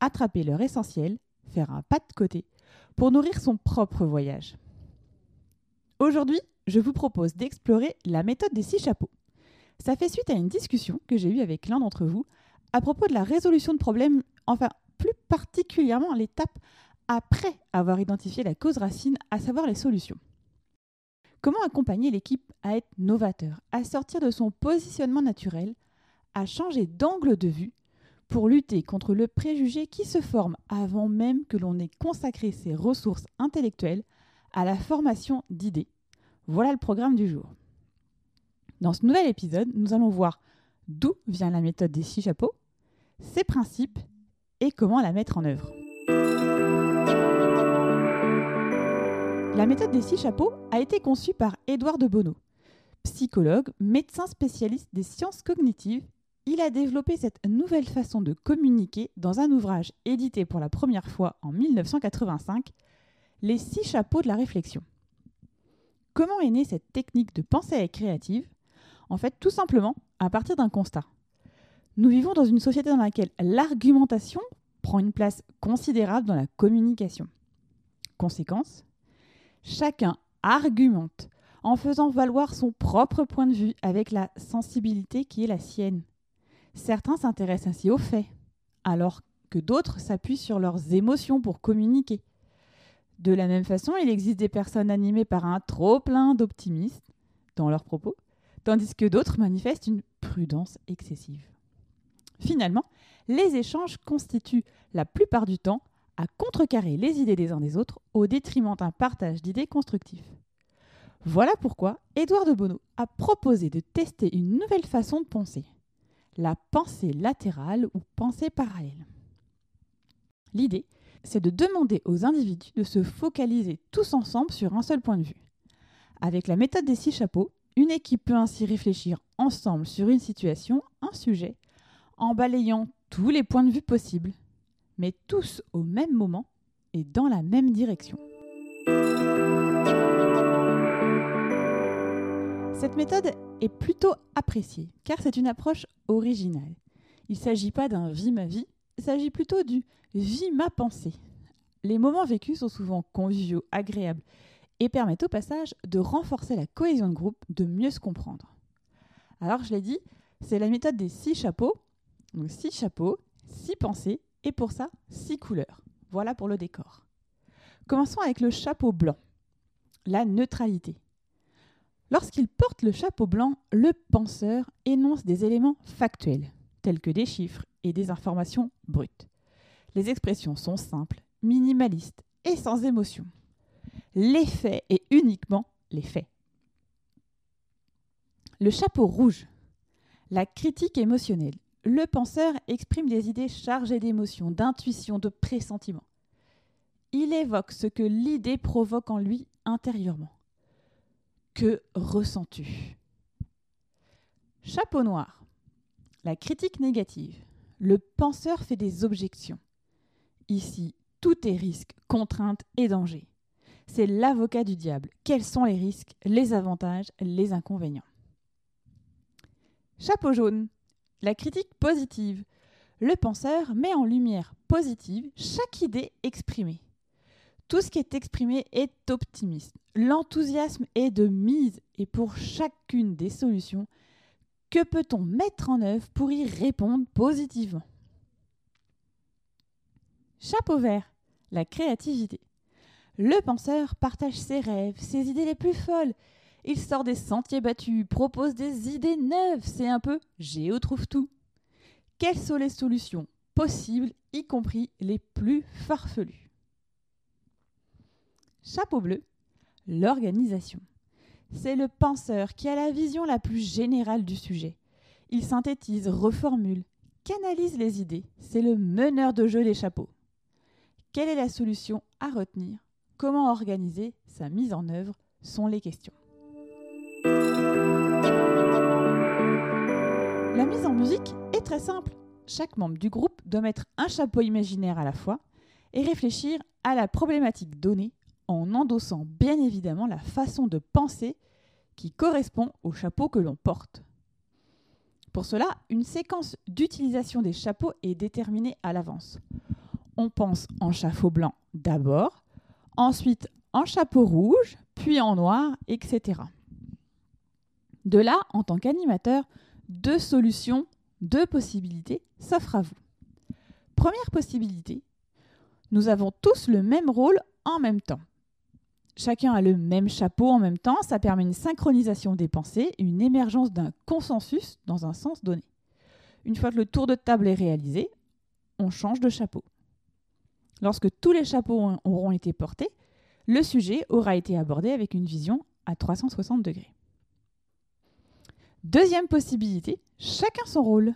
attraper leur essentiel, faire un pas de côté, pour nourrir son propre voyage. Aujourd'hui, je vous propose d'explorer la méthode des six chapeaux. Ça fait suite à une discussion que j'ai eue avec l'un d'entre vous à propos de la résolution de problèmes, enfin plus particulièrement l'étape après avoir identifié la cause racine, à savoir les solutions. Comment accompagner l'équipe à être novateur, à sortir de son positionnement naturel, à changer d'angle de vue pour lutter contre le préjugé qui se forme avant même que l'on ait consacré ses ressources intellectuelles à la formation d'idées. Voilà le programme du jour. Dans ce nouvel épisode, nous allons voir d'où vient la méthode des six chapeaux, ses principes et comment la mettre en œuvre. La méthode des six chapeaux a été conçue par Édouard de Bonneau. Psychologue, médecin spécialiste des sciences cognitives, il a développé cette nouvelle façon de communiquer dans un ouvrage édité pour la première fois en 1985, Les six chapeaux de la réflexion. Comment est née cette technique de pensée créative? En fait, tout simplement à partir d'un constat. Nous vivons dans une société dans laquelle l'argumentation prend une place considérable dans la communication. Conséquence, chacun argumente en faisant valoir son propre point de vue avec la sensibilité qui est la sienne. Certains s'intéressent ainsi aux faits, alors que d'autres s'appuient sur leurs émotions pour communiquer. De la même façon, il existe des personnes animées par un trop-plein d'optimisme dans leurs propos, tandis que d'autres manifestent une prudence excessive. Finalement, les échanges constituent la plupart du temps à contrecarrer les idées des uns des autres au détriment d'un partage d'idées constructif. Voilà pourquoi Édouard de Bonneau a proposé de tester une nouvelle façon de penser, la pensée latérale ou pensée parallèle. L'idée, c'est de demander aux individus de se focaliser tous ensemble sur un seul point de vue. Avec la méthode des six chapeaux, une équipe peut ainsi réfléchir ensemble sur une situation, un sujet, en balayant tous les points de vue possibles, mais tous au même moment et dans la même direction. Cette méthode est plutôt appréciée car c'est une approche originale. Il ne s'agit pas d'un vie ma vie, il s'agit plutôt du vie ma pensée. Les moments vécus sont souvent conviviaux, agréables et permettent au passage de renforcer la cohésion de groupe, de mieux se comprendre. Alors je l'ai dit, c'est la méthode des six chapeaux donc six chapeaux, six pensées et pour ça, six couleurs. Voilà pour le décor. Commençons avec le chapeau blanc, la neutralité. Lorsqu'il porte le chapeau blanc, le penseur énonce des éléments factuels, tels que des chiffres et des informations brutes. Les expressions sont simples, minimalistes et sans émotion. Les faits et uniquement les faits. Le chapeau rouge, la critique émotionnelle le penseur exprime des idées chargées d'émotions, d'intuition, de pressentiment. Il évoque ce que l'idée provoque en lui intérieurement. Que ressens-tu? Chapeau noir. La critique négative. Le penseur fait des objections. Ici, tout est risque, contrainte et danger. C'est l'avocat du diable. Quels sont les risques, les avantages, les inconvénients? Chapeau jaune. La critique positive. Le penseur met en lumière positive chaque idée exprimée. Tout ce qui est exprimé est optimiste. L'enthousiasme est de mise et pour chacune des solutions, que peut-on mettre en œuvre pour y répondre positivement? Chapeau vert, la créativité. Le penseur partage ses rêves, ses idées les plus folles il sort des sentiers battus, propose des idées neuves. C'est un peu Géo trouve tout. Quelles sont les solutions possibles, y compris les plus farfelues? Chapeau bleu, l'organisation. C'est le penseur qui a la vision la plus générale du sujet. Il synthétise, reformule, canalise les idées. C'est le meneur de jeu des chapeaux. Quelle est la solution à retenir? Comment organiser sa mise en œuvre? Sont les questions. La mise en musique est très simple. Chaque membre du groupe doit mettre un chapeau imaginaire à la fois et réfléchir à la problématique donnée en endossant bien évidemment la façon de penser qui correspond au chapeau que l'on porte. Pour cela, une séquence d'utilisation des chapeaux est déterminée à l'avance. On pense en chapeau blanc d'abord, ensuite en chapeau rouge, puis en noir, etc. De là, en tant qu'animateur, deux solutions, deux possibilités s'offrent à vous. Première possibilité, nous avons tous le même rôle en même temps. Chacun a le même chapeau en même temps, ça permet une synchronisation des pensées une émergence d'un consensus dans un sens donné. Une fois que le tour de table est réalisé, on change de chapeau. Lorsque tous les chapeaux auront été portés, le sujet aura été abordé avec une vision à 360 degrés. Deuxième possibilité, chacun son rôle.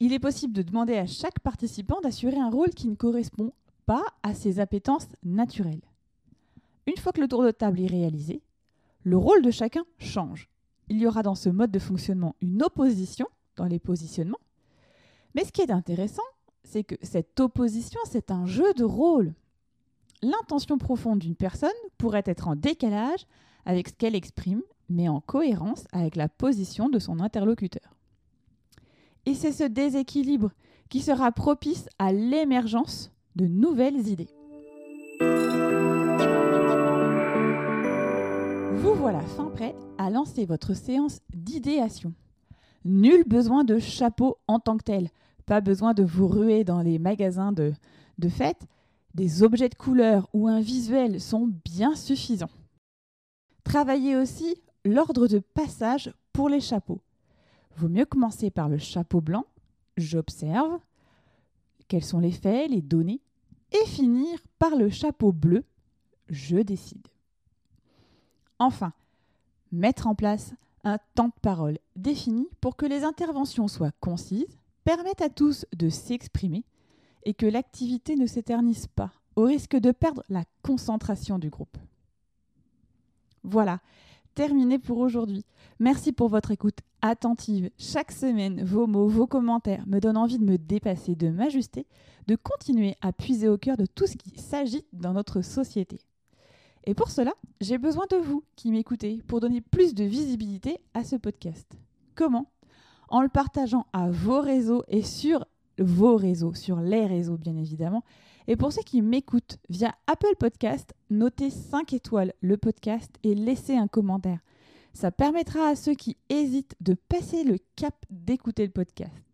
Il est possible de demander à chaque participant d'assurer un rôle qui ne correspond pas à ses appétences naturelles. Une fois que le tour de table est réalisé, le rôle de chacun change. Il y aura dans ce mode de fonctionnement une opposition dans les positionnements. Mais ce qui est intéressant, c'est que cette opposition, c'est un jeu de rôle. L'intention profonde d'une personne pourrait être en décalage avec ce qu'elle exprime, mais en cohérence avec la position de son interlocuteur. Et c'est ce déséquilibre qui sera propice à l'émergence de nouvelles idées. Fin prêt à lancer votre séance d'idéation. Nul besoin de chapeau en tant que tel, pas besoin de vous ruer dans les magasins de, de fête. Des objets de couleur ou un visuel sont bien suffisants. Travaillez aussi l'ordre de passage pour les chapeaux. Vaut mieux commencer par le chapeau blanc, j'observe, quels sont les faits, les données, et finir par le chapeau bleu, je décide. Enfin, mettre en place un temps de parole défini pour que les interventions soient concises, permettent à tous de s'exprimer et que l'activité ne s'éternise pas, au risque de perdre la concentration du groupe. Voilà, terminé pour aujourd'hui. Merci pour votre écoute attentive. Chaque semaine, vos mots, vos commentaires me donnent envie de me dépasser, de m'ajuster, de continuer à puiser au cœur de tout ce qui s'agite dans notre société. Et pour cela, j'ai besoin de vous qui m'écoutez pour donner plus de visibilité à ce podcast. Comment? En le partageant à vos réseaux et sur vos réseaux, sur les réseaux bien évidemment. Et pour ceux qui m'écoutent via Apple Podcast, notez 5 étoiles le podcast et laissez un commentaire. Ça permettra à ceux qui hésitent de passer le cap d'écouter le podcast.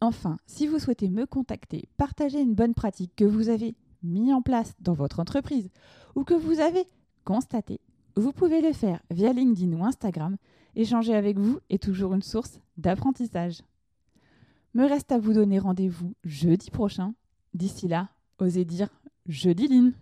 Enfin, si vous souhaitez me contacter, partager une bonne pratique que vous avez mis en place dans votre entreprise ou que vous avez constaté, vous pouvez le faire via LinkedIn ou Instagram. Échanger avec vous est toujours une source d'apprentissage. Me reste à vous donner rendez-vous jeudi prochain. D'ici là, osez dire jeudi Line.